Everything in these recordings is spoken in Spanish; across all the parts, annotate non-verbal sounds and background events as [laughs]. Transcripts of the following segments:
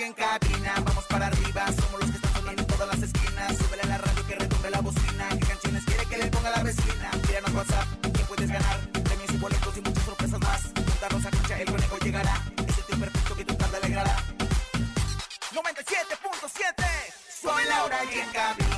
En cabina, vamos para arriba. Somos los que están sonando en todas las esquinas. Súbele a la radio que retumbe la bocina. ¿Qué canciones quiere que le ponga la vecina? Tíranos WhatsApp, que puedes ganar. Premios y boletos y muchas sorpresas más. Juntarnos a escucha, el conejo llegará. Es el tío perfecto que tu tarde alegrará. 97.7 Soy Laura y en cabina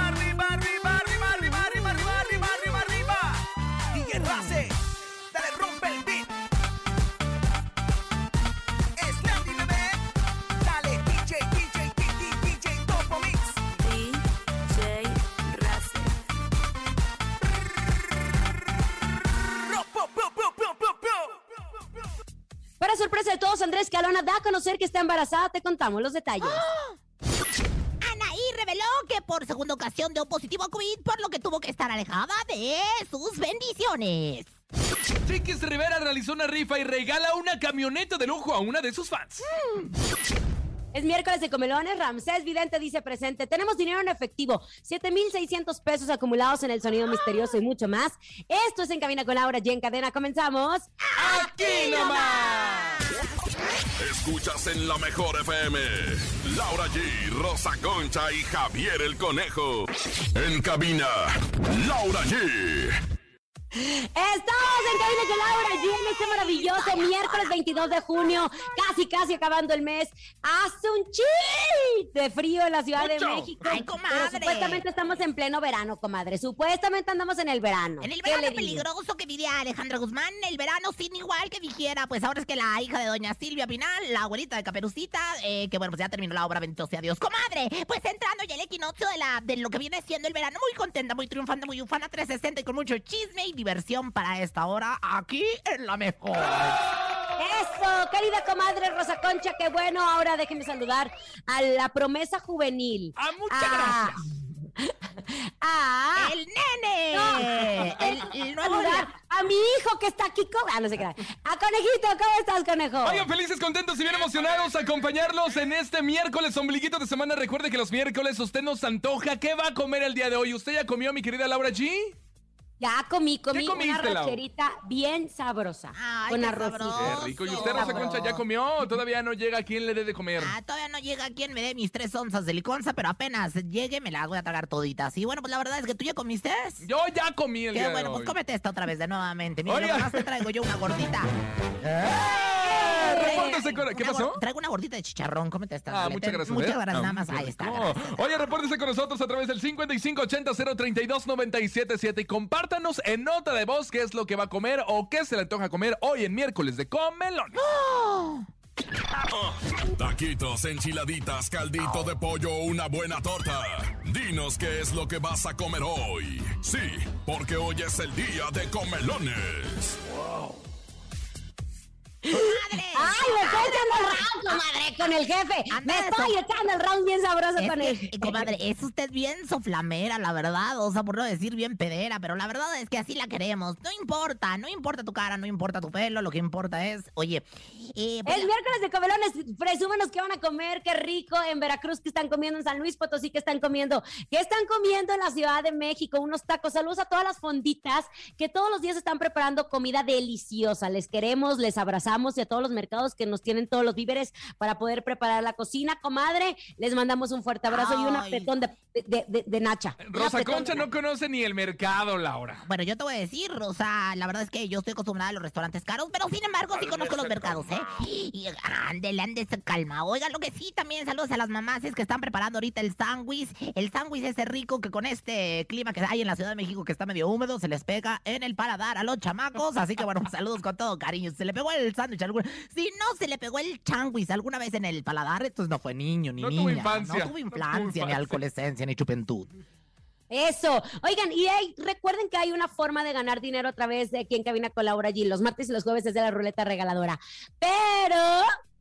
sorpresa de todos, Andrés Calona da a conocer que está embarazada. Te contamos los detalles. Anaí reveló que por segunda ocasión dio positivo a COVID, por lo que tuvo que estar alejada de sus bendiciones. Chiquis Rivera realizó una rifa y regala una camioneta de lujo a una de sus fans. Es miércoles de comelones. Ramsés Vidente dice presente. Tenemos dinero en efectivo. 7,600 pesos acumulados en el sonido misterioso y mucho más. Esto es En Cabina con Laura y en cadena. Comenzamos. ¡Aquí nomás! Escuchas en la mejor FM. Laura G, Rosa Concha y Javier el Conejo. En cabina, Laura G. Estamos en Cabina con Laura en este maravilloso miércoles 22 de junio. Casi, casi acabando el mes. Hace un chit de frío en la Ciudad de. México. Ay, comadre. Pero supuestamente estamos en pleno verano, comadre. Supuestamente andamos en el verano. En el ¿Qué le verano peligroso que diría Alejandra Guzmán, el verano sin igual que dijera, pues ahora es que la hija de doña Silvia Pinal, la abuelita de Caperucita, eh, que bueno, pues ya terminó la obra, bendito sea Dios. Comadre, pues entrando ya el equinoccio de, la, de lo que viene siendo el verano, muy contenta, muy triunfante, muy ufana 360 y con mucho chisme y diversión para esta hora aquí en la mejor. Eso, querida comadre Rosa Concha, qué bueno. Ahora déjenme saludar a la promesa juvenil. Ah, muchas Ah. Ah, ¡El nene! no. [laughs] El, el nuevo a mi hijo que está aquí. co- Ah, no sé qué. A Conejito, ¿cómo estás, conejo? Oigan, felices, contentos y bien emocionados a acompañarlos en este miércoles ombliguito de semana. Recuerde que los miércoles usted nos antoja. ¿Qué va a comer el día de hoy? ¿Usted ya comió, mi querida Laura G? Ya comí, comí una rancherita bien sabrosa. Ay, con sabroso. Qué rico. ¿Y usted, Rosa. Concha, ya comió? ¿O ¿Todavía no llega? ¿A quién le dé de comer? Ah, todavía no llega quien me dé mis tres onzas de liconza, pero apenas llegue me la voy a tragar toditas. Y bueno, pues la verdad es que tú ya comiste. Yo ya comí el Qué día de bueno, hoy. pues cómete esta otra vez de nuevamente. Mira, Oiga. nomás te traigo yo una gordita. [laughs] ¡Eh! Repórtese con- ¿Qué pasó? Traigo una gordita de chicharrón, cómete esta. Ah, muchas gracias. Muchas ¿eh? gracias, Ah, nada más. Ahí está. Oye, repórtese con nosotros a través del 5580-032-977 y compártanos en nota de voz qué es lo que va a comer o qué se le antoja comer hoy en miércoles de Comelón. Taquitos, enchiladitas, caldito de pollo, una buena torta. Dinos qué es lo que vas a comer hoy. Sí, porque hoy es el día de comelones. ¡Madre! ¡Ay, me estoy echando el round, comadre, con el jefe! Anda Me estoy echando el round bien sabroso Es con que, el eh, comadre, es usted bien soflamera, la verdad. O sea, por no decir bien pedera, pero la verdad es que así la queremos. No importa, no importa tu cara, no importa tu pelo, lo que importa es, oye, eh, pues, El miércoles de comelones, presúmenos qué van a comer, qué rico en Veracruz, que están comiendo en San Luis Potosí, que están comiendo, que están comiendo en la Ciudad de México, unos tacos. Saludos a todas las fonditas que todos los días están preparando comida deliciosa. Les queremos, les abrazamos y a todos los mercados que nos tienen todos los víveres para poder preparar la cocina. Comadre, les mandamos un fuerte abrazo y un apretón de, de, de- de Nacha. Rosa Concha no conoce ni el mercado, Laura. Bueno, yo te voy a decir, o sea, la verdad es que yo estoy acostumbrada a los restaurantes caros, pero sin embargo sí conozco los mercados, ¿eh? Y ándele, ándese, calma. Oigan, lo que sí también saludos a las mamás es que están preparando ahorita el sándwich. El sándwich ese rico que con este clima que hay en la Ciudad de México que está medio húmedo, se les pega en el paladar a los chamacos. Así que bueno, [laughs] saludos con todo cariño. ¿Se le pegó el sándwich alguna Si no se le pegó el changuis alguna vez en el paladar, entonces no fue niño ni No niña. tuvo infancia, No no tuvo infancia, ni infancia. alcoholescencia, ni chupentud. Eso. Oigan, y hey, recuerden que hay una forma de ganar dinero a través de aquí en Cabina Laura G. Los martes y los jueves desde la ruleta regaladora. Pero,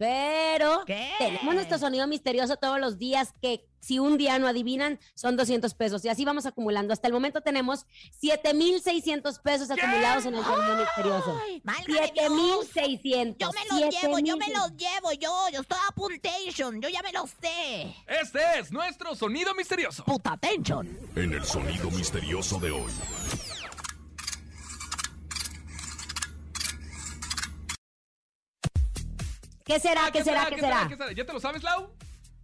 pero, ¿Qué? tenemos nuestro sonido misterioso todos los días que si un día no adivinan son 200 pesos. Y así vamos acumulando. Hasta el momento tenemos 7,600 pesos acumulados en el sonido misterioso. Válgame Dios. 7,600. Yo me los llevo, yo me 7,600. los llevo, yo, yo estoy a puntation, yo ya me los sé. Este es nuestro sonido misterioso. Puta attention. En el sonido misterioso de hoy. ¿Qué será? Ah, ¿Qué será? ¿Qué será? ¿Qué será? ¿Ya te lo sabes, Lau?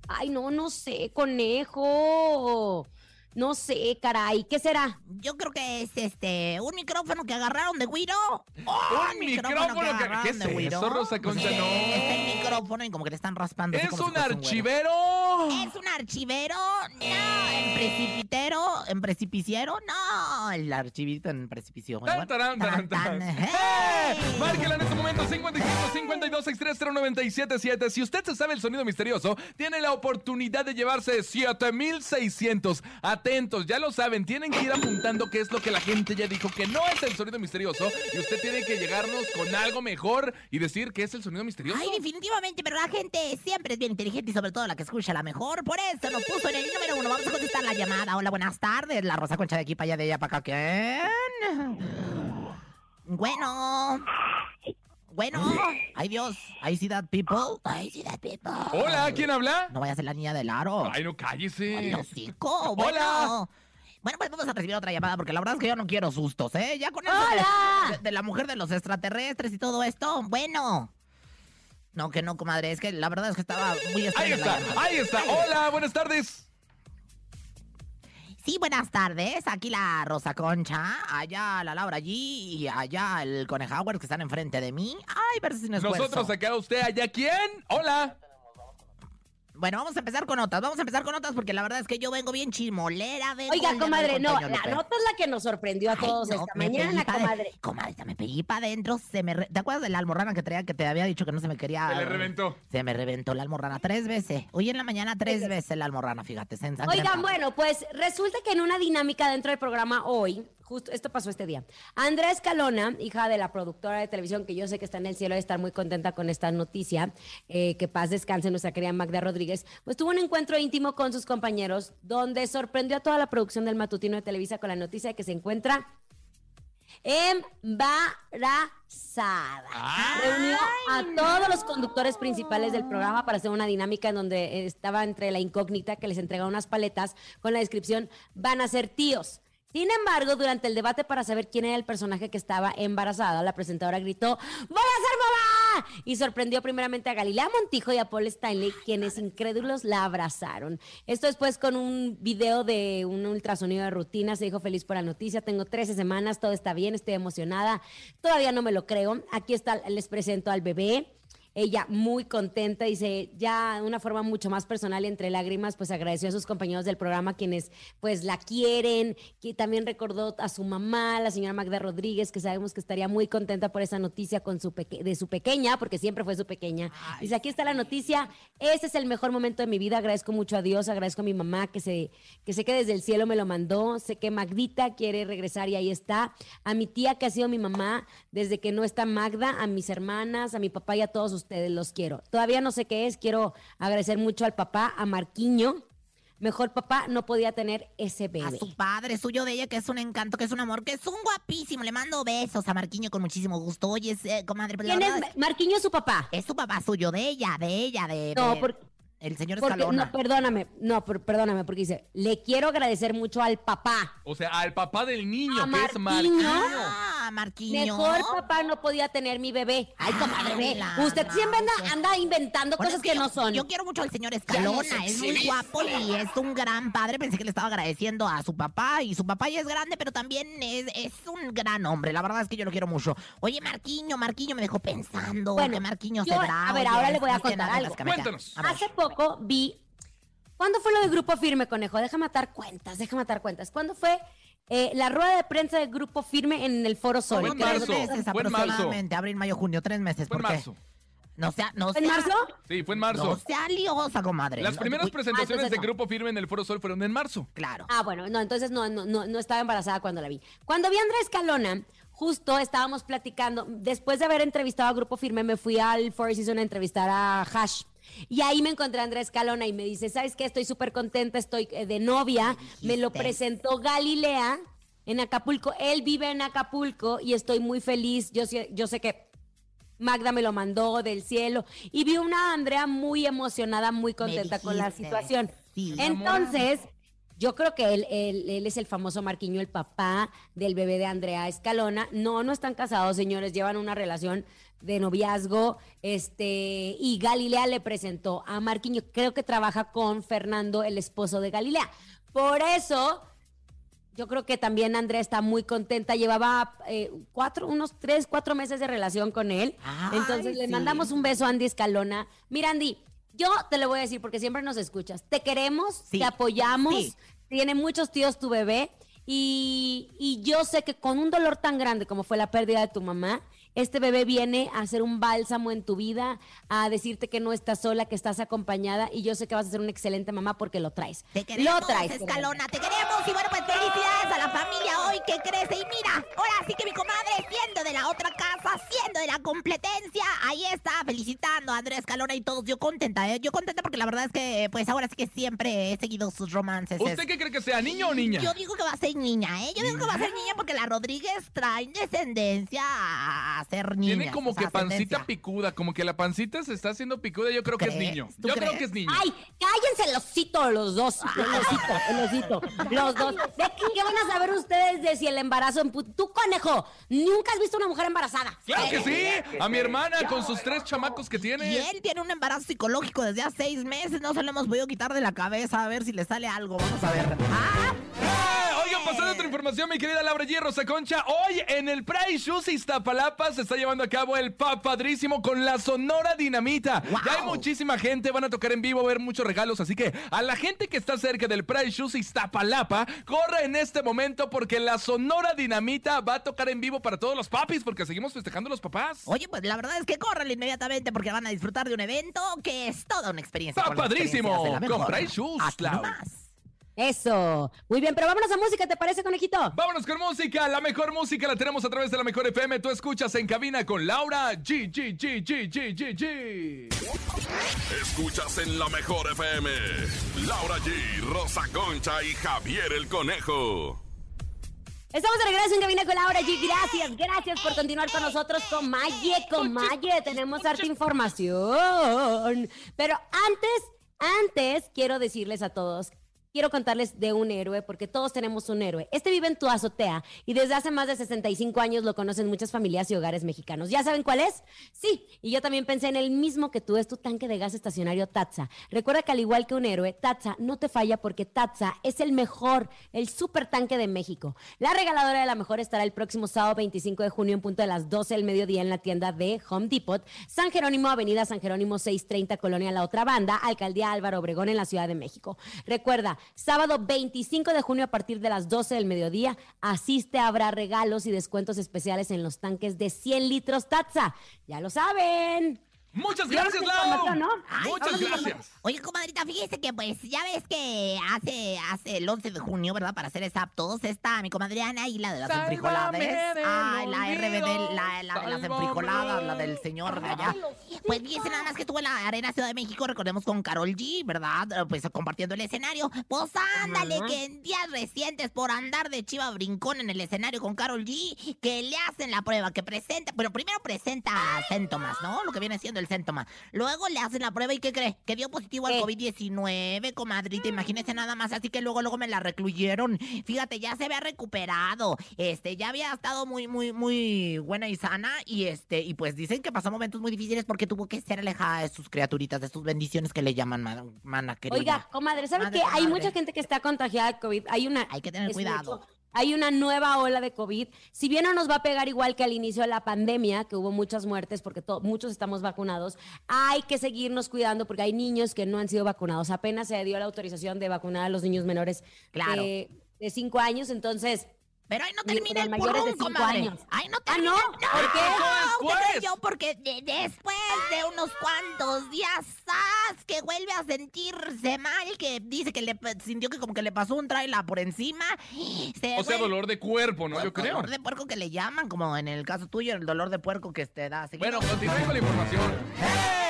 Ay, no, no sé, conejo. No sé, caray. ¿Qué será? Yo creo que es este un micrófono que agarraron de Guiro. Un micrófono que- agarraron ¿qué es de Guiro. eso, Rosa Concha? Sí, No. Está el micrófono y como que le están raspando. ¡Es un archivero! ¿Es un archivero? No. ¿En precipitero? ¿En precipiciero? No. El archivito en precipicio. Tan, Bueno, tarán, tarán, tan, tarán. tan. ¡Eh! ¡Hey! Márquela en este momento 55 52 630 977. Si usted se sabe el sonido misterioso, tiene la oportunidad de llevarse 7600. Atentos, ya lo saben, tienen que ir apuntando qué es lo que la gente ya dijo que no es el sonido misterioso y usted tiene que llegarnos con algo mejor y decir que es el sonido misterioso. Ay, definitivamente, la gente siempre es bien inteligente y sobre todo la que escucha la mejor. Por eso nos puso en el número uno. Vamos a contestar la llamada. Hola, buenas tardes. La Rosa Concha de aquí para allá, de allá para acá. ¿Quién? Bueno. Bueno. Ay, Dios. I see that people. I see that people. Hola, ¿quién habla? No vaya a ser la niña del aro. Ay, no cállese. Ay, hocico. Bueno. Hola. Bueno, pues vamos a recibir otra llamada porque la verdad es que yo no quiero sustos, ¿eh? Ya con eso de- ¡Hola! de, de la mujer de los extraterrestres y todo esto. Bueno. No, que no, comadre. Es que la verdad es que estaba muy Ahí extraña la está, ahí está. Hola, buenas tardes. Sí, buenas tardes. Aquí la Rosa Concha, allá la Laura G y allá el Conejauer que están enfrente de mí. Ay, ver si no esfuerzo. Nosotros acá, usted allá, ¿quién? Hola. Bueno, vamos a empezar con otras. Vamos a empezar con otras porque la verdad es que yo vengo bien chimolera. vengo Oiga, comadre, no, la Lupe. nota es la que nos sorprendió a Ay, todos no, esta mañana, pa' de- comadre. Comadre, me pegué para adentro, se me... re- ¿Te acuerdas de la almorrana que traía que te había dicho que no se me quería... Se le reventó. Se me reventó la almorrana tres veces. Hoy en la mañana tres veces la almorrana, fíjate. Se. Oigan, bueno, pues resulta que en una dinámica dentro del programa hoy, justo esto pasó este día, Andrea Escalona, hija de la productora de televisión, que yo sé que está en el cielo de estar muy contenta con esta noticia, eh, que paz descanse nuestra querida Magda Rodríguez, pues tuvo un encuentro íntimo con sus compañeros, donde sorprendió a toda la producción del matutino de Televisa con la noticia de que se encuentra embarazada. Reunió a todos los conductores principales del programa para hacer una dinámica en donde estaba entre la incógnita que les entregaba unas paletas con la descripción van a ser tíos. Sin embargo, durante el debate para saber quién era el personaje que estaba embarazada, la presentadora gritó ¡Voy a ser mamá! Y sorprendió primeramente a Galilea Montijo y a Paul Stanley, quienes incrédulos la abrazaron. Esto después con un video de un ultrasonido de rutina, se dijo feliz por la noticia, tengo 13 semanas, todo está bien, estoy emocionada, todavía no me lo creo. Aquí está, les presento al bebé. Ella muy contenta, dice, ya de una forma mucho más personal y entre lágrimas, pues agradeció a sus compañeros del programa quienes pues la quieren, que también recordó a su mamá, la señora Magda Rodríguez, que sabemos que estaría muy contenta por esa noticia con su de su pequeña, porque siempre fue su pequeña. Dice, aquí está la noticia, este es el mejor momento de mi vida, agradezco mucho a Dios, agradezco a mi mamá que se que sé que desde el cielo me lo mandó, sé que Magdita quiere regresar y ahí está, a mi tía que ha sido mi mamá desde que no está Magda, a mis hermanas, a mi papá y a todos ustedes, los quiero. Todavía no sé qué es, quiero agradecer mucho al papá, a Marquiño. Mejor papá no podía tener ese A bebé. su padre, suyo de ella, que es un encanto, que es un amor, que es un guapísimo. Le mando besos a Marquiño con muchísimo gusto. Oye, es, eh, comadre, pues ¿Quién es Marquiño su papá? es su papá suyo, de ella, de ella, de... No, de- por- El señor Porque, Escalona. no, perdóname, no, per- perdóname, porque dice, le quiero agradecer mucho al papá. O sea, al papá del niño, A que es Marquiño. Ah, Marquiño. Mejor papá no podía tener mi bebé. Ay, comadre, Ay, ve. la Usted siempre anda, anda inventando Bueno, cosas es que yo- no son. Yo quiero mucho al señor Escalona, es muy guapo y es un gran padre. Pensé que le estaba agradeciendo a su papá y su papá ya es grande, pero también es, es un gran hombre. La verdad es que yo lo quiero mucho. Oye, Marquiño, Marquiño me dejó pensando Bueno, que Marquiño yo- a ver, ahora le voy a contar algo. Cuéntanos. A ver. Hace poco vi. ¿Cuándo fue lo de Grupo Firme, conejo? Déjame matar cuentas, déjame matar cuentas. ¿Cuándo fue eh, la rueda de prensa del Grupo Firme en el Foro Sol? Fue en Tres marzo, meses marzo. aproximadamente, abril, mayo, junio, tres meses. Fue en marzo. No sea, no ¿En marzo? Sí, fue en No marzo. sea liosa, comadre. Las No, primeras uy, presentaciones entonces de no. Grupo Firme en el Foro Sol fueron en marzo. Claro. Ah, bueno, no, entonces no, no, no, no estaba embarazada cuando la vi. Cuando vi a Andrés Calona, justo estábamos platicando, después de haber entrevistado a Grupo Firme, me fui al Four Seasons a entrevistar a Hash. Y ahí me encontré a Andrés Calona y me dice, ¿sabes qué? Estoy súper contenta, estoy eh, de novia. Me lo presentó Galilea en Acapulco. Él vive en Acapulco y estoy muy feliz. Yo, sé- yo sé que Magda me lo mandó del cielo. Y vi una Andrea muy emocionada, muy contenta con la situación. Sí. Entonces, yo creo que él, él- él es el famoso Marquiño, el papá del bebé de Andrea Escalona. No, no están casados, señores, llevan una relación de noviazgo. Este, y Galilea le presentó a Marquiño. Creo que trabaja con Fernando, el esposo de Galilea. Por eso, yo creo que también Andrea está muy contenta. Llevaba eh, cuatro, unos tres, cuatro meses de relación con él. Ay, Entonces le mandamos un beso a Andy Escalona. Mira, Andy, yo te lo voy a decir porque siempre nos escuchas. Te queremos, Sí, te apoyamos. sí. Tiene muchos tíos tu bebé. Y, y yo sé que con un dolor tan grande como fue la pérdida de tu mamá, este bebé viene a hacer un bálsamo en tu vida, a decirte que no estás sola, que estás acompañada. Y yo sé que vas a ser una excelente mamá porque lo traes. Te queremos, lo traes. Escalona, te queremos. Y bueno, pues felicidades a la familia hoy que crece. Y mira, ahora sí que mi comadre, siendo de la otra casa, siendo de la competencia, ahí está, felicitando a Andrés Escalona y todos. Yo contenta, ¿eh? Yo contenta porque la verdad es que, pues ahora sí que siempre he seguido sus romances. ¿Usted Es- qué cree que sea, niño o niña? Yo digo que va a ser niña, ¿eh? Yo digo que va a ser niña porque la Rodríguez trae descendencia a Tiene como que pancita picuda, como que la pancita se está haciendo picuda. Yo creo que es niño. ¿Tú Yo creo que es niño. Ay, cállense el osito los dos. [laughs] El osito, el osito. Los dos. ¿De qué, qué van a saber ustedes de si el embarazo en Tú, conejo, nunca has visto una mujer embarazada. Claro que sí. A mi hermana con sus tres chamacos que Y tiene. él tiene un embarazo psicológico desde hace seis meses. No se lo hemos podido quitar de la cabeza. A ver si le sale algo. Vamos a ver. ¡Ah! Pasando otra información, mi querida Laura G. Rosa Concha. Hoy en el Price Shoes Iztapalapa se está llevando a cabo el pa padrísimo con la Sonora Dinamita. ¡Wow! Ya hay muchísima gente, van a tocar en vivo, a ver muchos regalos. Así que a la gente que está cerca del Price Shoes Iztapalapa, corre en este momento porque la Sonora Dinamita va a tocar en vivo para todos los papis, porque seguimos festejando a los papás. Oye, pues la verdad es que córrele inmediatamente porque van a disfrutar de un evento que es toda una experiencia. ¡Está con. Con Price Shoes, nomás. Eso. Muy bien, pero vámonos a música, ¿te parece, conejito? Vámonos con música. La mejor música la tenemos a través de la mejor FM. Tú escuchas en cabina con Laura G. G. G. G. G. G. G. Escuchas en la mejor FM. Laura G, Rosa Concha y Javier el Conejo. Estamos de regreso en Cabina con Laura G. Gracias, gracias por continuar con nosotros. Con Maye, con Maye. Tenemos harta información. Pero antes, antes quiero decirles a todos. Quiero contarles de un héroe, porque todos tenemos un héroe. Este vive en tu azotea y desde hace más de 65 años lo conocen muchas familias y hogares mexicanos. ¿Ya saben cuál es? Sí, y yo también pensé en el mismo que tú, es tu tanque de gas estacionario Tatsa. Recuerda que al igual que un héroe, Tatsa no te falla porque Tatsa es el mejor, el super tanque de México. La regaladora de la mejor estará el próximo sábado 25 de junio en punto de las 12 del mediodía en la tienda de Home Depot, San Jerónimo, Avenida San Jerónimo 630, Colonia La Otra Banda, Alcaldía Álvaro Obregón en la Ciudad de México. Recuerda, sábado 25 de junio a partir de las 12 del mediodía, asiste, habrá regalos y descuentos especiales en los tanques de 100 litros Tatsa. Ya lo saben. Muchas gracias, Lau. información, ¿no? Ay, Muchas gracias. Oye, comadrita, fíjese que pues ya ves que hace, hace el 11 de junio, ¿verdad? Para ser exactos, está mi comadre Ana y la de las Sálvame enfrijoladas. Ay, la RBD, la, la de las enfrijoladas, la del señor de allá. Pues fíjese nada más que estuvo en la Arena Ciudad de México, recordemos con Carol G, ¿verdad? Pues compartiendo el escenario. Pues ándale, que en días recientes por andar de chiva brincón en el escenario con Carol G, que le hacen la prueba, que presenta, bueno, primero presenta síntomas, ¿no? Lo que viene siendo el el síntoma. Luego le hacen la prueba y ¿qué cree? Que dio positivo al ¿Qué? COVID-19, comadrita. Imagínese nada más. Así que luego, luego me la recluyeron. Fíjate, ya se había recuperado. Este, ya había estado muy, muy, muy buena y sana. Y este, y pues dicen que pasó momentos muy difíciles porque tuvo que ser alejada de sus criaturitas, de sus bendiciones que le llaman mana, mana querida. Oiga, comadre, ¿sabe que hay mucha gente que está contagiada de COVID? Hay una... Hay que tener cuidado. mucho. Hay una nueva ola de COVID. Si bien no nos va a pegar igual que al inicio de la pandemia, que hubo muchas muertes porque muchos estamos vacunados, hay que seguirnos cuidando porque hay niños que no han sido vacunados. Apenas se dio la autorización de vacunar a los niños menores Claro. de, de cinco años, entonces... Pero ahí no termina el cinco comadre. años. Ahí no Ah, termina. ¿no? ¿Por qué? ¿usted Después. cree yo? Porque de- después de unos cuantos días, ¡zas! que vuelve a sentirse mal, que dice que le sintió que como que le pasó un trailer por encima. se O sea, dolor de cuerpo, ¿no? Yo creo. Dolor de puerco que le llaman, como en el caso tuyo, el dolor de puerco que te da. seguido. Bueno, continúen con la información. ¡Eh!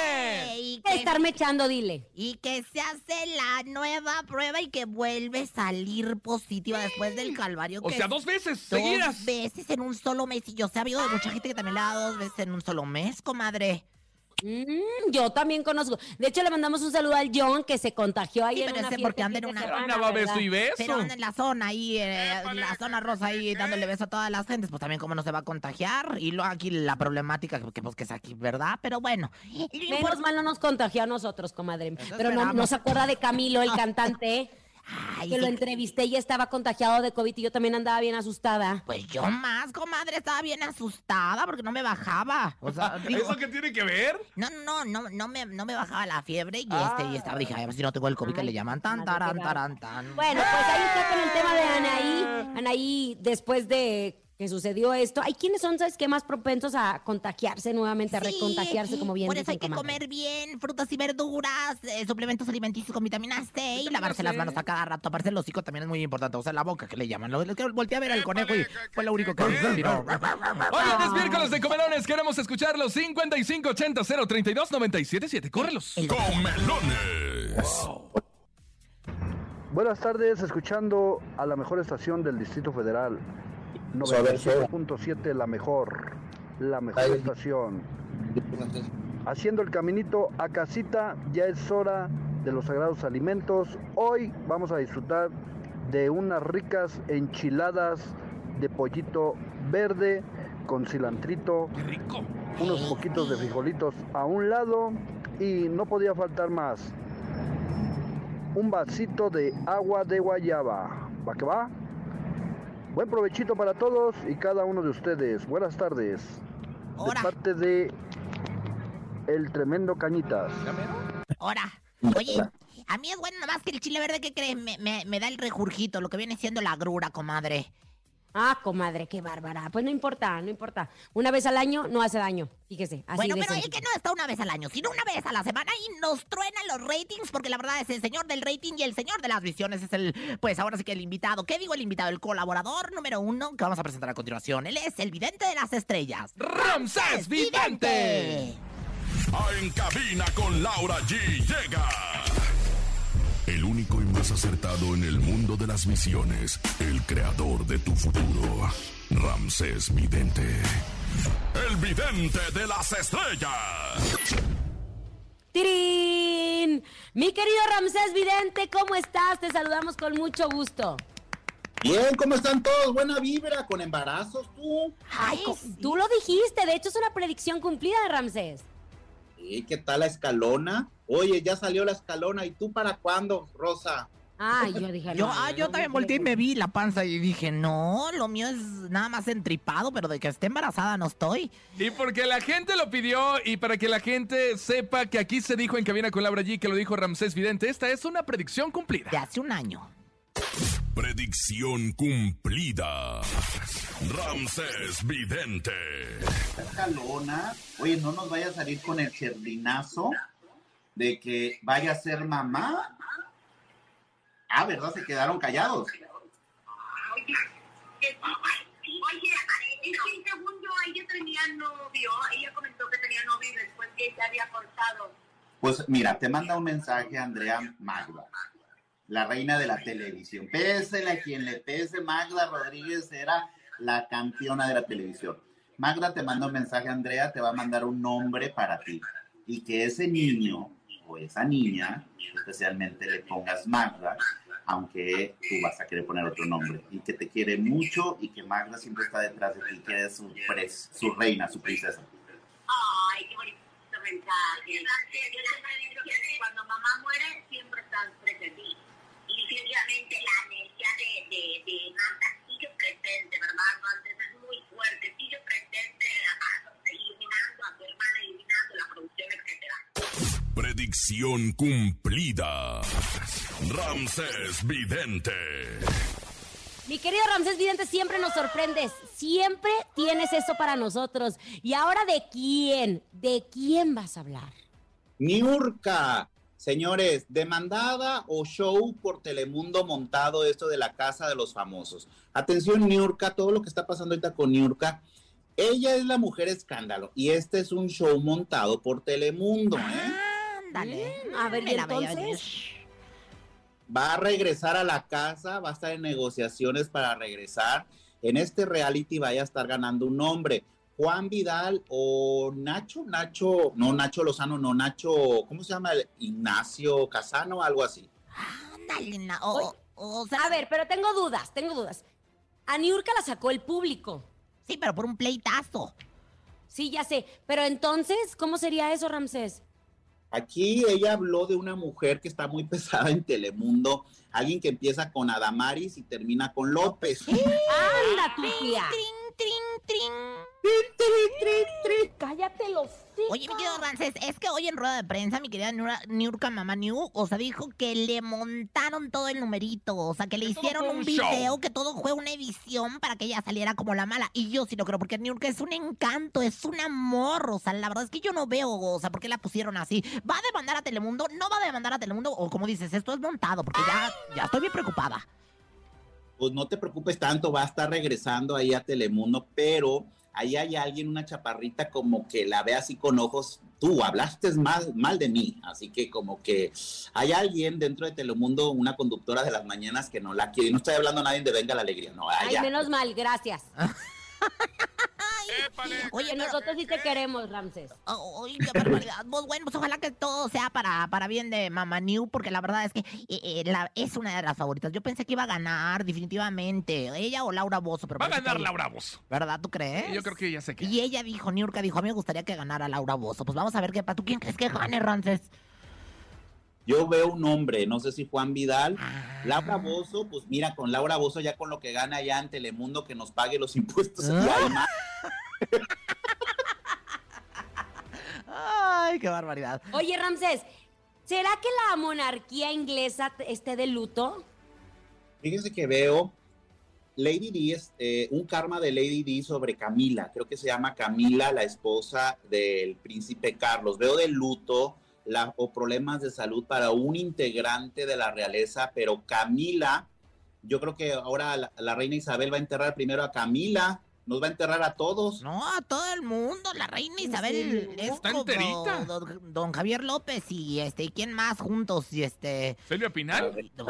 Y ¿Qué que, estarme echando, dile? y que se hace la nueva prueba y que vuelve a salir positiva después del calvario. O que sea, dos veces Dos seguidas. veces en un solo mes. Y yo sé, ha habido de mucha gente que también le ha dado dos veces en un solo mes, comadre. Mm, yo también conozco. De hecho, le mandamos un saludo al John que se contagió ahí Sí, en pero una ese porque anda en una- Andaba beso y beso. Pero anda en la zona ahí, eh, en la zona rosa ahí, dándole beso a todas las gentes, pues también cómo no se va a contagiar. Y luego aquí la problemática, que pues que es aquí, ¿verdad? Pero bueno. lo Menos import- mal no nos contagió a nosotros, comadre. Eso Pero no, no se acuerda de Camilo, el [laughs] cantante, Ay, que lo entrevisté y estaba contagiado de COVID y yo también andaba bien asustada. Pues yo más, comadre, estaba bien asustada porque no me bajaba. O sea, [laughs] digo, ¿Eso qué tiene que ver? no, no, no, no me, no me bajaba la fiebre y Ah. este, y estaba, dije, a ver si no tengo el COVID que le llaman tan, taran, taran, tan. Bueno, pues ahí está con el tema de Anaí. Anaí, después de que sucedió esto, hay quienes son, ¿sabes qué? Más propensos a contagiarse nuevamente, a Sí, recontagiarse, como bien Por eso hay que comadre. comer bien, frutas y verduras, eh, suplementos alimenticios con vitamina C y lavarse las manos a cada rato. Aparte el hocico también es muy importante, o sea, la boca que le llaman. Lo, que volteé a ver al conejo y fue lo único que respiró. [laughs] Oigan, es miércoles de comelones. Queremos escucharlos. 5580 032 977. Córrelos. El- Comelones. Buenas tardes, escuchando a la mejor estación del Distrito Federal. 97.7, la mejor, la mejor estación. Haciendo el caminito a casita, ya es hora de los sagrados alimentos. Hoy vamos a disfrutar de unas ricas enchiladas de pollito verde con cilantrito, Qué rico. unos poquitos de frijolitos a un lado y no podía faltar más. Un vasito de agua de guayaba. ¿Va que va? Buen provechito para todos y cada uno de ustedes. Buenas tardes. De parte de El Tremendo Cañitas. Ahora, oye, a mí es bueno nomás que el chile verde, ¿qué crees? Me, me, me da el rejurgito, lo que viene siendo la grura, comadre. Ah, comadre, qué bárbara. Pues no importa, no importa. Una vez al año no hace daño. Fíjese, así bueno, de pero es que no está una vez al año, sino una vez a la semana y nos truenan los ratings, porque la verdad es el señor del rating y el señor de las visiones es el, pues ahora sí que el invitado. ¿Qué digo el invitado? El colaborador número uno que vamos a presentar a continuación. Él es el vidente de las estrellas. Ramsés Vidente. En cabina con Laura G. Llega. Único y más acertado en el mundo de las visiones. El creador de tu futuro. Ramsés Vidente. El vidente de las estrellas. ¡Tirín! Mi querido Ramsés Vidente, ¿cómo estás? Te saludamos con mucho gusto. Bien, ¿cómo están todos? Buena vibra, con embarazos tú. Ay, tú lo dijiste, de hecho es una predicción cumplida de Ramsés. ¿Y qué tal la escalona? Oye, ya salió la escalona. ¿Y tú para cuándo, Rosa? Ay, yo dije, Yo, no, ah, yo no, también no, volteé y me vi la panza y dije, no, lo mío es nada más entripado, pero de que esté embarazada no estoy. Y porque la gente lo pidió y para que la gente sepa que aquí se dijo en cabina con Laura G, que lo dijo Ramsés Vidente, esta es una predicción cumplida. De hace un año. Predicción cumplida. Ramsés Vidente. esta escalona, oye, no nos vaya a salir con el cherdinazo de que vaya a ser mamá. Ah, ¿verdad? Se quedaron callados. Oye, es que según yo, ella tenía novio, ella comentó que tenía novio y después que se había cortado. Pues mira, te manda un mensaje Andrea Magda, la reina de la televisión. Pésele a quien le pese, Magda Rodríguez era la campeona de la televisión. Magda te manda un mensaje, Andrea, te va a mandar un nombre para ti. y que ese niño o esa niña, especialmente le pongas Magda, aunque tú vas a querer poner otro nombre, y que te quiere mucho y que Magda siempre está detrás de ti, que eres su, pres- su reina, su princesa. Ay, qué bonito mensaje. Yo que cuando mamá muere, siempre están presentes. Y definitivamente la energía de, de, de Marta sigue presente, ¿verdad? Entonces es muy fuerte, sigue presente, ah, iluminando a tu hermana, iluminando la producción, etcétera. Cumplida. Ramsés Vidente. Mi querido Ramsés Vidente, siempre nos sorprendes. Siempre tienes eso para nosotros. Y ahora, ¿de quién? ¿De quién vas a hablar? Niurka, señores, demandada o show por Telemundo montado esto de la casa de los famosos. Atención, Niurka, todo lo que está pasando ahorita con Niurka. Ella es la mujer escándalo y este es un show montado por Telemundo, ¿eh? Ándale. Mm, a ver, ¿y Me la veía entonces? Va a regresar a la casa, va a estar en negociaciones para regresar. En este reality vaya a estar ganando un nombre. Juan Vidal o Nacho, Nacho, no Nacho Lozano, no Nacho, ¿cómo se llama? Ignacio Casano, algo así. Ándale, na- o, o- o sea, A ver, pero tengo dudas, tengo dudas. A Niurka la sacó el público. sí, pero por un pleitazo. Sí, ya sé. Pero entonces, ¿cómo sería eso, Ramsés? Aquí ella habló de una mujer que está muy [laughs] pesada en Telemundo, alguien que empieza con Adamaris y termina con López. ¡Anda, tu tía! Trin, trin, trin. ¡Cállate los Oye, mi querido Ramsés, es que hoy en rueda de prensa, mi querida Nura- Niurka Mamá New, o sea, dijo que le montaron todo el numerito, o sea, que le Que hicieron un un video, que todo fue una edición para que ella saliera como la mala. Y yo sí lo creo, porque Niurka es un encanto, es un amor, o sea, la verdad es que yo no veo, o sea, por qué la pusieron así. ¿Va a demandar a Telemundo? ¿No va a demandar a Telemundo? O como dices, esto es montado, porque ya, ya estoy bien preocupada. Pues no te preocupes tanto, va a estar regresando ahí a Telemundo, pero ahí hay alguien, una chaparrita, como que la ve así con ojos, tú hablaste mal, mal de mí, así que como que hay alguien dentro de Telemundo, una conductora de las mañanas que no la quiere, y no estoy hablando a nadie de Venga la Alegría, no, Ay, allá. menos mal, gracias. [laughs] Oye, nosotros sí te queremos, Ramsés. Ay, qué barbaridad. Pues bueno, pues ojalá que todo sea para, para bien de Mama New, porque la verdad es que eh, eh, la- es una de las favoritas. Yo pensé que iba a ganar, definitivamente. Ella o Laura Bozo, pero Va a que ganar ella- Laura Bozo. ¿Verdad? ¿Tú crees? Yo creo que ya sé que. Y ella dijo, Niurka dijo, a mí me gustaría que ganara Laura Bozo. Pues vamos a ver qué pasa. ¿Tú quién crees que gane, Rances? Yo veo un hombre, no sé si Juan Vidal, Ah. Laura Bozo, pues mira, con Laura Bozo ya con lo que gana ya en Telemundo que nos pague los impuestos. Ah. y además, Ay, qué barbaridad. Oye, Ramsés, ¿será que la monarquía inglesa esté de luto? Fíjense que veo Lady D, es, eh, un karma de Lady D sobre Camila. Creo que se llama Camila, la esposa del príncipe Carlos. Veo de luto la- o problemas de salud para un integrante de la realeza, pero Camila, yo creo que ahora la, la reina Isabel va a enterrar primero a Camila, nos va a enterrar a todos. No, a todo el mundo, la reina Isabel serio? es Está como enterita. don, don Javier López y este, ¿y quién más juntos? Y este. Silvia Pinal. No,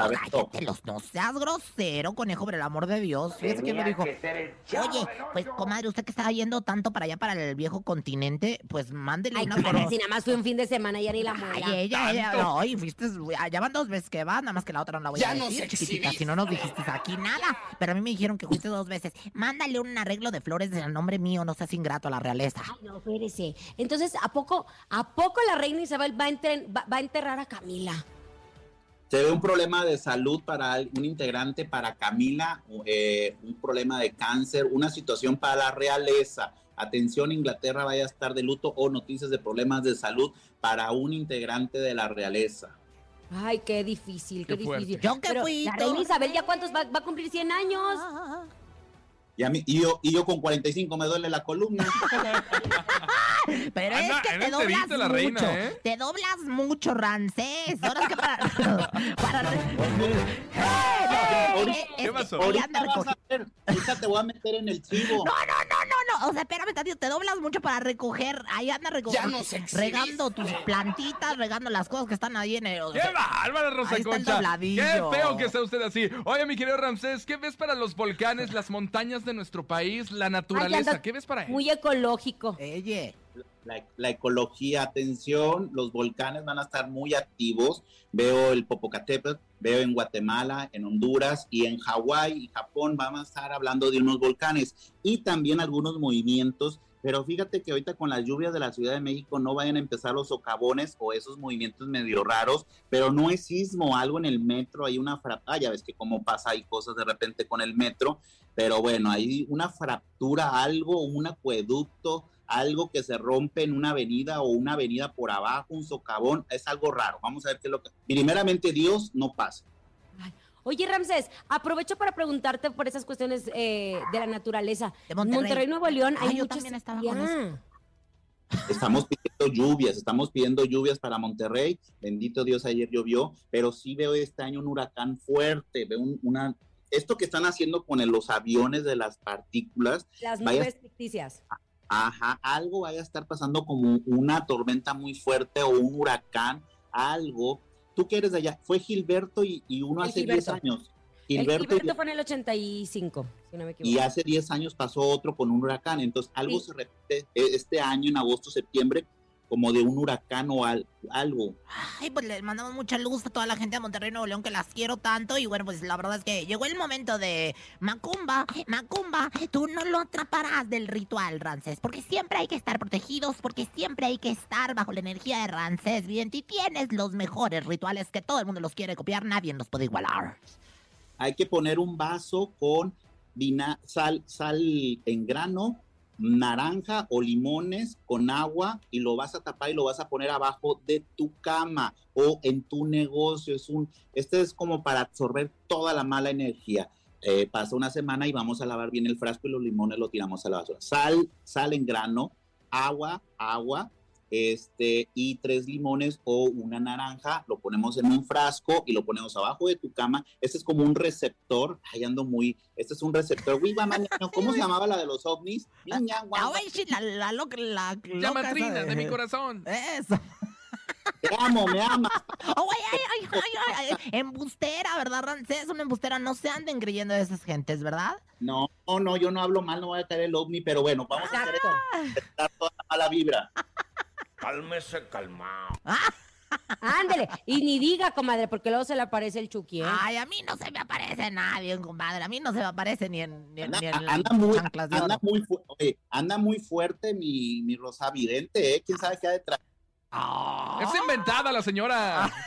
los, no seas grosero, conejo, por el amor de Dios. Fíjese que me dijo. Oye, pues, comadre, usted que estaba yendo tanto para allá, para el viejo continente, pues mándele Ay, una comadre, coro- si nada más fue un fin de semana, ya ni la Ay, muela. ella, ella, tanto. no, y fuiste, ya van dos veces que va, nada más que la otra no la voy a decir, chiquitita, si no nos dijiste aquí nada, pero a mí me dijeron que fuiste dos veces. Mándale un arreglo de flores del nombre mío, no seas ingrato a la realeza. Ay, no, espérese. Entonces, ¿a poco, ¿a poco la reina Isabel va a, entren- va- va a enterrar a Camila? Se ve un problema de salud para un integrante, para Camila, eh, un problema de cáncer, una situación para la realeza. Atención, Inglaterra vaya a estar de luto o noticias de problemas de salud para un integrante de la realeza. Ay, qué difícil, qué, Qué difícil. Yo que fui la reina Isabel ya cuántos va, va a cumplir 100 años. Y, a mí, y, yo, y yo con 45 me duele la columna. [laughs] Pero Anda- es que te doblas la reina, mucho. ¿eh? Te doblas mucho, Rancés. Ahora es que para. [laughs] para Ahorita- Eh, ¿Qué es que pasó? Ahorita anda vas recogiendo- a ver, ahorita te voy a meter en el chivo. No, no, no, no, no. O sea, espérame tantito, te doblas mucho para recoger. Ahí anda recogiendo. regando tus plantitas, regando las cosas que están ahí en el. o ¡Qué sea, bárbara, Rosa Ahí está el! ¡Qué feo que está usted así! Oye, mi querido Ramsés, ¿qué ves para los volcanes, las montañas de nuestro país, la naturaleza? anda ¿Qué ves para él? Muy ecológico. La, la ecología, atención, los volcanes van a estar muy activos. Veo el Popocatépetl, veo en Guatemala, en Honduras y en Hawái y Japón vamos a estar hablando de unos volcanes y también algunos movimientos. Pero fíjate que ahorita con las lluvias de la Ciudad de México no vayan a empezar los socavones o esos movimientos medio raros, pero no es sismo, algo en el metro, hay una fractura, ya ves que cómo pasa, hay cosas de repente con el metro, pero bueno, hay una fractura, algo, un acueducto, algo que se rompe en una avenida o una avenida por abajo, un socavón, es algo raro. Vamos a ver qué es lo que... Primeramente Dios no pasa. Oye, Ramsés, aprovecho para preguntarte por esas cuestiones eh, de la naturaleza. De Monterrey. Nuevo León, hay Ay, yo también estaba con eso. Estamos pidiendo lluvias, estamos pidiendo lluvias para Monterrey. Bendito Dios, ayer llovió, pero sí veo este año un huracán fuerte. Veo un- una. Esto que están haciendo con el- los aviones de las partículas, Las vaya- nubes ficticias. ajá, algo vaya a estar pasando como una tormenta muy fuerte o un huracán, algo. Tú que eres de allá, fue Gilberto y, y uno El hace 10 Gilberto. años. El Gilberto, y- Gilberto fue en el 85, si no me equivoco. y hace 10 años pasó otro con un huracán. Entonces, algo Sí. se repite eh, este año, en agosto, septiembre, como de un huracán o al- algo. Ay, pues les mandamos mucha luz a toda la gente de Monterrey, Nuevo León, que las quiero tanto. Y bueno, pues la verdad es que llegó el momento de Macumba. Macumba, tú no lo atraparás del ritual, Rancés. Porque siempre hay que estar protegidos, porque siempre hay que estar bajo la energía de Rancés. Bien, y tienes los mejores rituales que todo el mundo los quiere copiar, nadie los puede igualar. hay que poner un vaso con sal, sal en grano, naranja o limones con agua y lo vas a tapar y lo vas a poner abajo de tu cama o en tu negocio. Es un, este es como para absorber toda la mala energía. Eh, pasa una semana y vamos a lavar bien el frasco y los limones lo tiramos a la basura. Sal, sal en grano, agua, agua, este, y tres limones o una naranja, lo ponemos en un frasco y lo ponemos abajo de tu cama. Este es como un receptor, ahí ando muy, este es un receptor, Uy, mamá, ñaño, [laughs] ¿cómo se llamaba la de los ovnis? Ñaña, guau, La, la, la loca, la loca Llama esa Trina de mi corazón. Eso. te amo, me amas. Oh, [laughs] ay, ay, ay, ay, ay, ay, Embustera, ¿verdad, Rancés? Una embustera. No se anden creyendo de esas gentes, ¿verdad? No, no, no, yo no hablo mal, no voy a caer el ovni, pero bueno, vamos a hacer esto, dar toda la mala vibra. [laughs] Cálmese, calmado. [laughs] Ándele, y ni diga, comadre, porque luego se le aparece el Chucky, ¿eh? Ay, a mí no se me aparece nadie, compadre. A mí no se me aparece ni en, ni en, Anda, ni en anda muy, anda muy, oye, anda muy fuerte mi, mi Rosa Vidente, ¿eh? ¿Quién sabe qué hay detrás? Ah, Es inventada la señora. [laughs]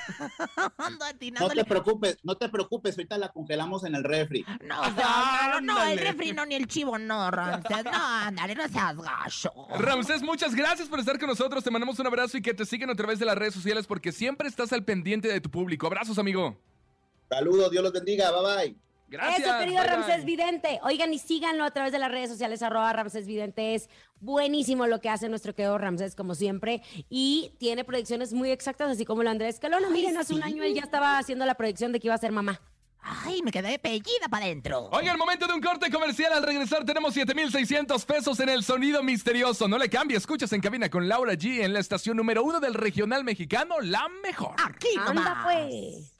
No te preocupes, no te preocupes, ahorita la congelamos en el refri. No, o sea, no, el refri no, ni el chivo no, Rancés. No, ándale, no seas gacho. Ramsés, muchas gracias por estar con nosotros. Te mandamos un abrazo y que te sigan a través de las redes sociales porque siempre estás al pendiente de tu público. Abrazos, amigo. Saludos, Dios los bendiga, bye bye. Gracias. Eso, querido bye, bye. Ramsés Vidente. Oigan y síganlo a través de las redes sociales, arroba Ramsés Vidente. Es buenísimo lo que hace nuestro querido Ramsés, como siempre. Y tiene predicciones muy exactas, así como lo Andrés Calona. Miren, hace un año él ya estaba haciendo la predicción de que iba a ser mamá. Ay, me quedé pellida para adentro. Oiga, el momento de un corte comercial. Al regresar tenemos 7,600 pesos en el sonido misterioso. No le cambie, escuchas en cabina con Laura G en la estación número uno del regional mexicano, La Mejor. Aquí Anda, nomás. pues.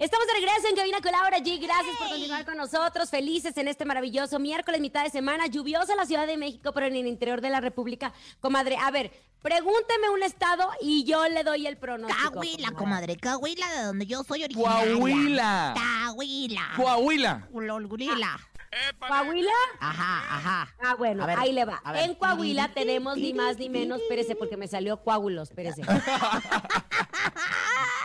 Estamos de regreso en Cabina con Laura G. Gracias por continuar con nosotros. Felices en este maravilloso miércoles, mitad de semana. Lluviosa la Ciudad de México, pero en el interior de la República. Comadre, a ver, pregúnteme un estado y yo le doy el pronóstico. Cahuila, comadre. Cahuila, de donde yo soy originaria. Coahuila. Cahuila. Coahuila. Ulolgurila. ¿Coahuila? Ajá, ajá. Ah, bueno, ver, ahí le va. En Coahuila tenemos ni más ni menos, espérese, porque me salió coágulos, espérese. [laughs]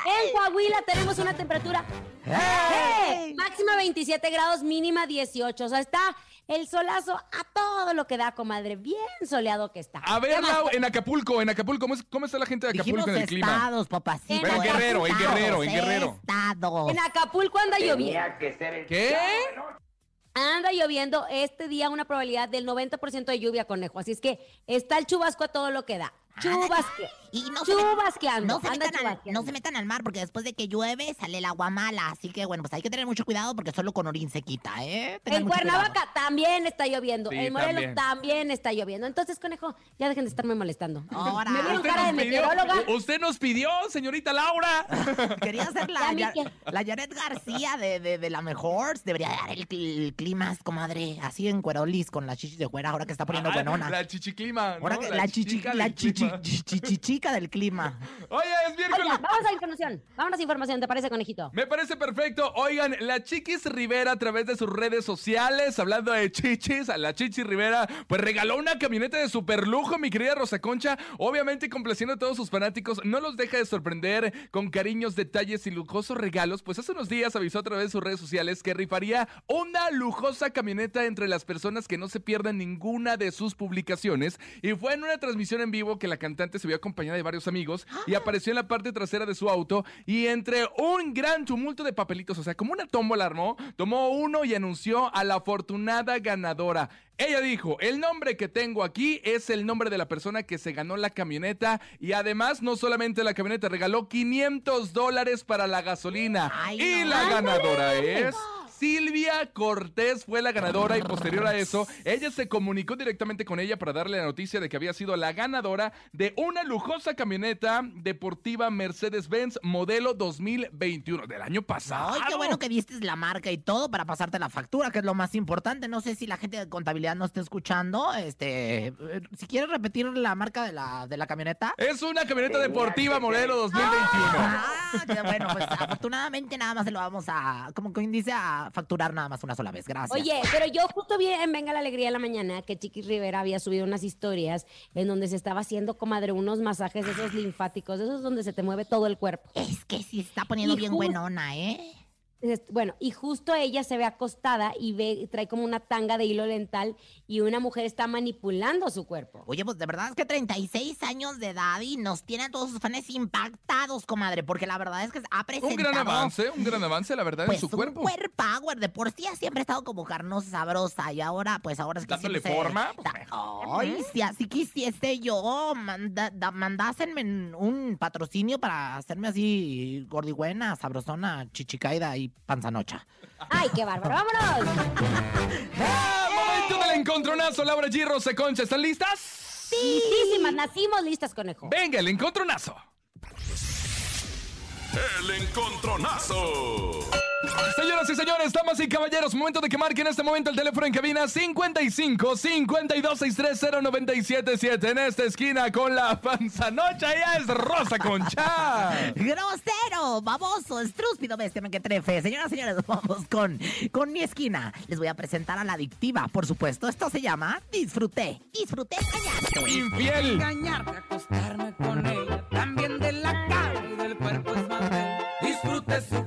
en Coahuila tenemos una temperatura ¡eh! máxima 27 grados, mínima 18. O sea, está el solazo a todo lo que da, comadre. Bien soleado que está. A ¿Qué ver? Lau, en Acapulco, en Acapulco, ¿cómo, es- cómo está la gente de Dijimos Acapulco en el clima? estados, papacito. Pero en Guerrero, en Guerrero, en Guerrero. Estados. En Acapulco anda lloviendo. ¿Qué? Anda lloviendo este día una probabilidad del 90% de lluvia, conejo. Así es que está el chubasco a todo lo que da. Chubasco. Y no se, met- Chubasqueando. no, se anda metan al, no se metan al mar porque después de que llueve sale el agua mala. Así que bueno, pues hay que tener mucho cuidado porque solo con orín se quita, ¿eh? Tengan En cuidado. Cuernavaca también está lloviendo. Sí, en Morelos también. también. está lloviendo. Entonces, conejo, ya dejen de estarme molestando. [laughs] Ahora. Me vieron Usted cara de nos pidió, meteoróloga. usted nos pidió, señorita Laura. [laughs] Quería ser la, Ya, la Janet García de, de, de la mejor. Debería dar el, el clima, comadre. Así en cuerolis con las chichis de fuera, ahora que está poniendo Ah, buenona. La chichiclima. Ahora ¿no? que la, chichi, la chichi, clima. chichi- del clima. Oye, es miércoles. Oiga, vamos a información. Vámonos a información, ¿te parece, conejito? Me parece perfecto. Oigan, la Chiquis Rivera a través de sus redes sociales, hablando de chichis, a la Chichi Rivera, pues regaló una camioneta de super lujo, mi querida Rosa Concha. Obviamente complaciendo a todos sus fanáticos, no los deja de sorprender con cariños, detalles y lujosos regalos. Pues hace unos días avisó a través de sus redes sociales que rifaría una lujosa camioneta entre las personas que no se pierdan ninguna de sus publicaciones. Y fue en una transmisión en vivo que la cantante se vio acompañada de varios amigos y apareció en la parte trasera de su auto y entre un gran tumulto de papelitos, o sea, como una tómbola armó, tomó uno y anunció a la afortunada ganadora. Ella dijo, el nombre que tengo aquí es el nombre de la persona que se ganó la camioneta y además no solamente la camioneta, regaló 500 dólares para la gasolina. Ay, y no. la ganadora es... Silvia Cortés fue la ganadora y posterior a eso, ella se comunicó directamente con ella para darle la noticia de que había sido la ganadora de una lujosa camioneta deportiva Mercedes-Benz modelo 2021 del año pasado. Ay, qué bueno que diste la marca y todo para pasarte la factura, que es lo más importante. No sé si la gente de contabilidad no está escuchando. Este, eh, si quieres repetir la marca de la, de la camioneta. Es una camioneta deportiva modelo 2021. Ah, qué bueno, pues afortunadamente nada más se lo vamos a, como quien dice, a facturar nada más una sola vez. Gracias. Oye, pero yo justo vi en Venga la Alegría de la Mañana que Chiquis Rivera había subido unas historias en donde se estaba haciendo, comadre, unos masajes de esos linfáticos, esos donde se te mueve todo el cuerpo. Es que sí está poniendo Y bien buenona, ¿eh? Es- Bueno, y justo ella se ve acostada y ve, trae como una tanga de hilo dental y una mujer está manipulando su cuerpo. Oye, pues de verdad es que 36 años de edad y nos tienen a todos sus fans impactados, comadre, porque la verdad es que ha presentado... Un gran avance, un gran avance, la verdad, Pues en su cuerpo. un power, de por sí siempre ha estado como carnosa sabrosa y ahora, pues ahora es que Dándole siempre se- forma, pues, Ay, si así quisiese yo, manda, da- mandásenme un patrocinio para hacerme así gordigüena, sabrosona, chichicaida y panzanocha. ¡Ay, qué bárbaro! ¡Vámonos! [laughs] ¡Ah, momento del encontronazo, Laura G. Rosa Concha, ¿están listas? Listísimas, nacimos listas, conejo. Venga, el encontronazo. El encontronazo. Señoras y señores, damas y caballeros, momento de que marquen en este momento el teléfono en cabina 55 52 630 977 en esta esquina con la panzanocha. Ella es Rosa Concha. [laughs] ¡Grosero! ¡Baboso! ¡Estrúspido! ¡Bestia que trefe! Señoras y señores, vamos con, con mi esquina. Les voy a presentar a la adictiva, por supuesto. Esto se llama Disfruté. Disfruté engañarte. Infiel. engañarte, acostarme con ella. También de la cara y del cuerpo es más bien. Disfrute su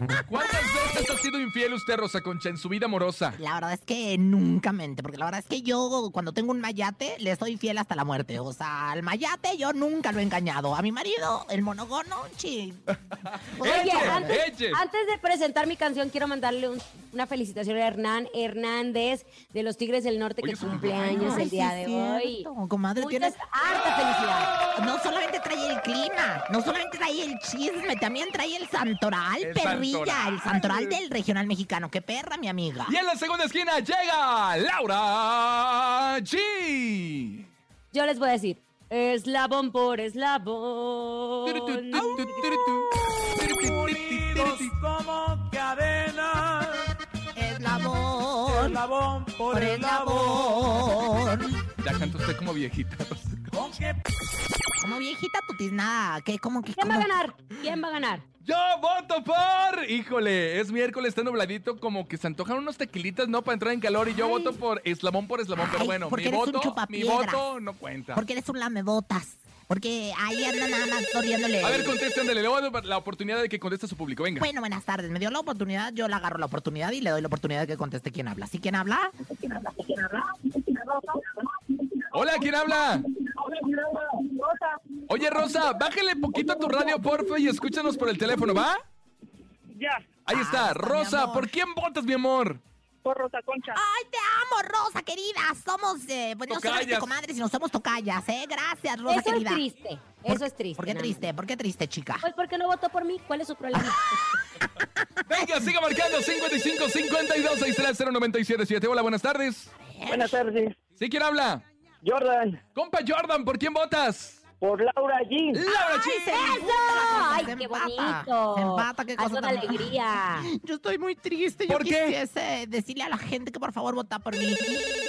[laughs] ¿Cuántas veces ha sido infiel usted, Rosa Concha, en su vida amorosa? La verdad es que nunca mente, porque la verdad es que yo cuando tengo un mayate le soy fiel hasta la muerte. O sea, al mayate yo nunca lo he engañado. A mi marido, el monogono, chi. [laughs] Oye, Eche, antes, eche. antes de presentar mi canción, quiero mandarle un- una felicitación a Hernán Hernández de los Tigres del Norte Oye, que cumpleaños. el día sí, de cierto, hoy. Comadre, Muchas, tienes harta felicidad. No solamente trae el clima, no solamente trae el chisme, también trae el santoral, El perrilla, santoral. el santoral del regional mexicano. ¡Qué perra, mi amiga! Y en la segunda esquina llega Laura G. Yo les voy a decir, eslabón por eslabón. Unidos como cadena. Eslabón, Eslabón por por eslabón. eslabón. Ya canta usted como viejita. Con que Como viejita tu tiznada, ¿qué? ¿Cómo que? ¿Quién va a ganar? ¿Quién va a ganar? Yo voto por. Híjole, es miércoles, está nubladito, como que se antojan unos tequilitas, ¿no? Para entrar en calor. Y yo voto por eslabón por eslabón. Pero Ay, bueno, mi voto, mi voto no cuenta. Porque eres un lamebotas. Porque ahí anda nada más corriéndole. A ver, contesten, le voy a dar la oportunidad de que conteste a su público. Venga. Bueno, buenas tardes. Me dio la oportunidad, yo le agarro la oportunidad y le doy la oportunidad de que conteste quién habla. ¿Sí quién habla? Hola, ¿quién habla? Oye, Rosa, bájale poquito a tu radio, porfa, y escúchanos por el teléfono, ¿va? Ya. Ahí está, Rosa, ¿por quién votas, mi amor? Por Rosa Concha. Ay, te amo, Rosa, querida. Somos, eh, pues no Tocayas. comadres, sino somos tocallas, ¿eh? Gracias, Rosa, Eso es querida. triste. Eso es triste. ¿Por qué triste? ¿Por qué triste, chica? Pues porque no votó por mí. ¿Cuál es su problema? [laughs] Venga, siga marcando 55 52 630 977. Hola, buenas tardes. Buenas tardes. ¿Sí quién habla? Jordan. Compa Jordan, ¿por quién votas? Por Laura G. Laura G. ¡Eso! ¡Ay, Se qué empata, bonito! se empata, qué cosa tan- alegría. Yo estoy muy triste. Yo ¿Por qué? quisiese decirle a la gente que por favor vota por mí.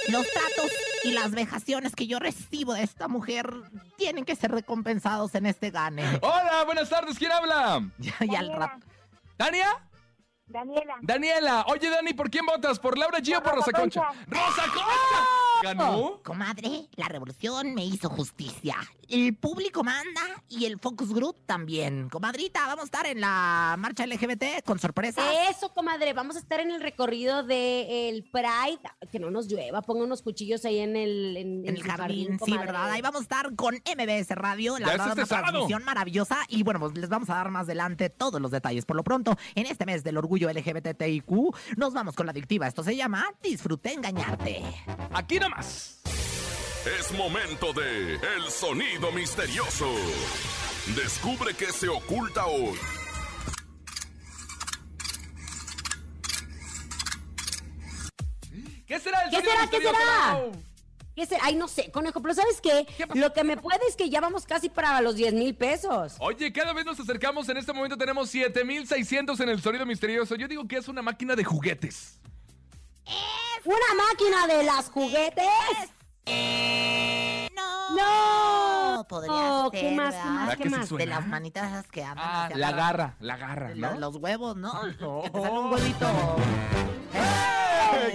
Los tratos y las vejaciones que yo recibo de esta mujer tienen que ser recompensados en este gane. Hola, buenas tardes, ¿quién habla? [laughs] Ya, ya al rato. ¿Tania? Daniela. Daniela. Oye, Dani, ¿por quién votas? ¿Por Laura G o por Rosa Concha? ¡Rosa Concha! ¿Ganó? Comadre, la revolución me hizo justicia. El público manda y el focus group también. Comadrita, vamos a estar en la marcha LGBT con sorpresas. Eso, comadre. Vamos a estar en el recorrido del Pride. Que no nos llueva. Ponga unos cuchillos ahí en el, en, En el su jardín, sí. ¿verdad? Ahí vamos a estar con MBS Radio, la Ya es verdad, este una sábado. transmisión maravillosa. Y bueno, pues les vamos a dar más adelante todos los detalles. Por lo pronto, en este mes del orgullo LGBTIQ, nos vamos con la adictiva. Esto se llama Disfruté engañarte. Aquí nomás. Es momento de El Sonido Misterioso. Descubre qué se oculta hoy. ¿Qué será el ¿Qué sonido será? ¿Qué será? ¿Qué será? Ay, no sé, conejo. Pero ¿sabes qué? Lo que me puede es que ya vamos casi para los 10 mil pesos. Oye, cada vez nos acercamos. En este momento tenemos 7600 en el sonido misterioso. Yo digo que es una máquina de juguetes. ¿Una máquina de las juguetes? No. ¡No! Podría Oh, ser, ¿Qué más? ¿Qué más? ¿Verdad ¿Qué sí más? De las manitas esas que andan Ah, la garra, la garra, ¿no? Los huevos, ¿no? No. Que te sale un huevito. [laughs] ¡Eh!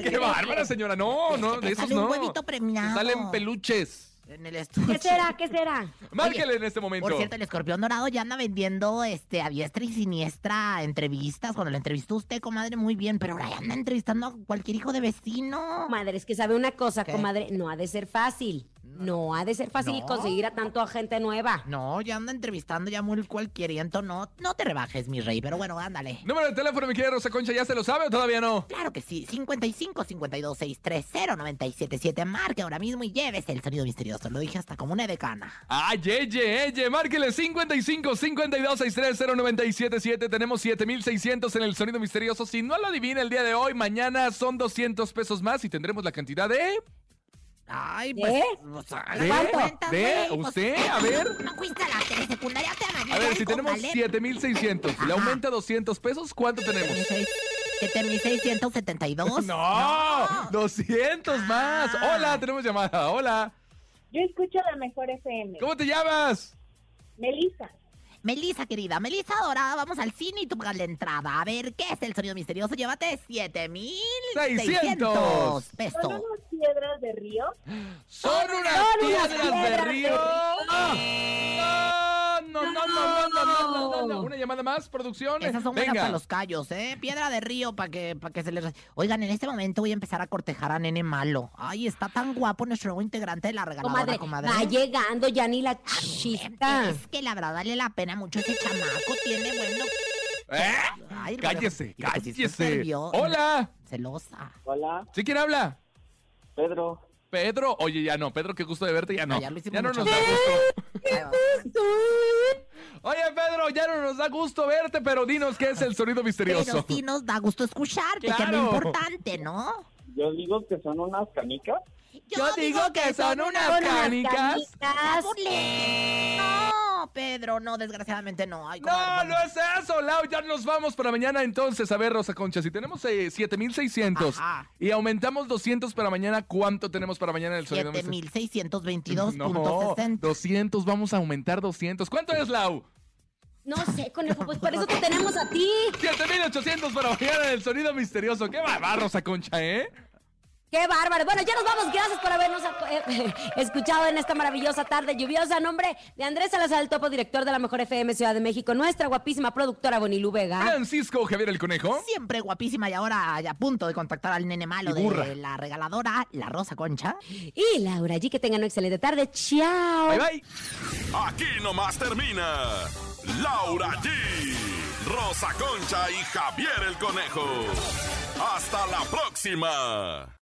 ¡Qué bárbara, señora! No, no, de esos sale no. un huevito premiado. Salen peluches. En el estudio. ¿Qué será? ¿Qué será? Márquele en este momento. Por cierto, el escorpión dorado ya anda vendiendo este, a diestra y siniestra entrevistas. Cuando lo entrevistó usted, comadre, muy bien, pero ahora ya anda entrevistando a cualquier hijo de vecino. Comadre, es que sabe una cosa, ¿Qué? comadre, no ha de ser fácil. No ha de ser fácil No. conseguir a tanto a gente nueva. No, ya anda entrevistando ya muy cualquieriento. No, no te rebajes, mi rey, pero bueno, ándale. Número de teléfono, mi querida Rosa Concha, ¿ya se lo sabe o todavía no? Claro que sí, 55 52 630 977. Marque ahora mismo y llévese el sonido misterioso. Lo dije hasta como una decana. ¡Ay, Yeye, Yeye! Márquele 55 52 630 977. Tenemos 7600 en el sonido misterioso. Si no lo adivina el día de hoy, mañana son 200 pesos más y tendremos la cantidad de. Ay, pues. ¿Eh? güey, pues, ¿Usted? A ver. No fuiste a la telesecundaria, te A ver, si tenemos Caleb. 7600 y le aumenta 200 pesos, ¿cuánto tenemos? 7672. [laughs] ¡No! ¡200 más! Ah. ¡Hola! Tenemos llamada. ¡Hola! Yo escucho la mejor FM. ¿Cómo te llamas? Melissa. Melissa, querida, Melissa Dorada, vamos al cine y tú pagas la entrada. A ver, ¿qué es el sonido misterioso? Llévate 7600 ¿Son pesos. unas piedras de río? ¡Son unas Son unas piedras de río! río. ¡No, no, no, no, no, no, no, no, no! ¿Una llamada más, producción? Esas son buenas Venga. para los callos, ¿eh? Piedra de río para que, para que se les... Oigan, en este momento voy a empezar a cortejar a Nene Malo. Ay, está tan guapo nuestro nuevo integrante de la regaladora, Comadre, comadre. va llegando ya ni la chispa. Es que la verdad vale la pena mucho ese chamaco. Tiene bueno... ¿Eh? Ay, Cállese, cállese. nervio- ¡Hola! Celosa. Hola, ¿Sí quién habla? Pedro. Pedro. Oye, ya no. Pedro, qué gusto de verte. Ya no. Ah, ya Ya no mucho. nos da gusto. Oye, Pedro, ya no nos da gusto verte, pero dinos qué es el sonido misterioso. Pero sí nos da gusto escucharte, que es Claro. lo importante, ¿no? Yo digo que son unas canicas. Yo digo que son unas Unas canicas. canicas. No, Pedro, no, desgraciadamente no. Ay, No, no es eso, Lau. Ya nos vamos para mañana entonces. A ver, Rosa Concha, si tenemos eh, 7600 Ajá. y aumentamos 200 para mañana, ¿cuánto tenemos para mañana en el sonido misterioso? 7622.60. No, 200, vamos a aumentar 200. ¿Cuánto es, Lau? No sé, conejo, pues por eso te tenemos a ti. 7800 para mañana en el sonido misterioso. Qué va, Rosa Concha, ¿eh? ¡Qué bárbaro! Bueno, ya nos vamos. Gracias por habernos eh, [laughs] escuchado en esta maravillosa tarde lluviosa. Nombre de Andrés Salazar, el topo director de la Mejor FM Ciudad de México, nuestra guapísima productora Bonilú Vega. Francisco Javier el Conejo. Siempre guapísima y ahora ya a punto de contactar al nene malo de la regaladora, la Rosa Concha. Y Laura G, que tengan una excelente tarde. ¡Chao! Bye, bye. Aquí nomás termina Laura G, Rosa Concha y Javier el Conejo. Hasta la próxima.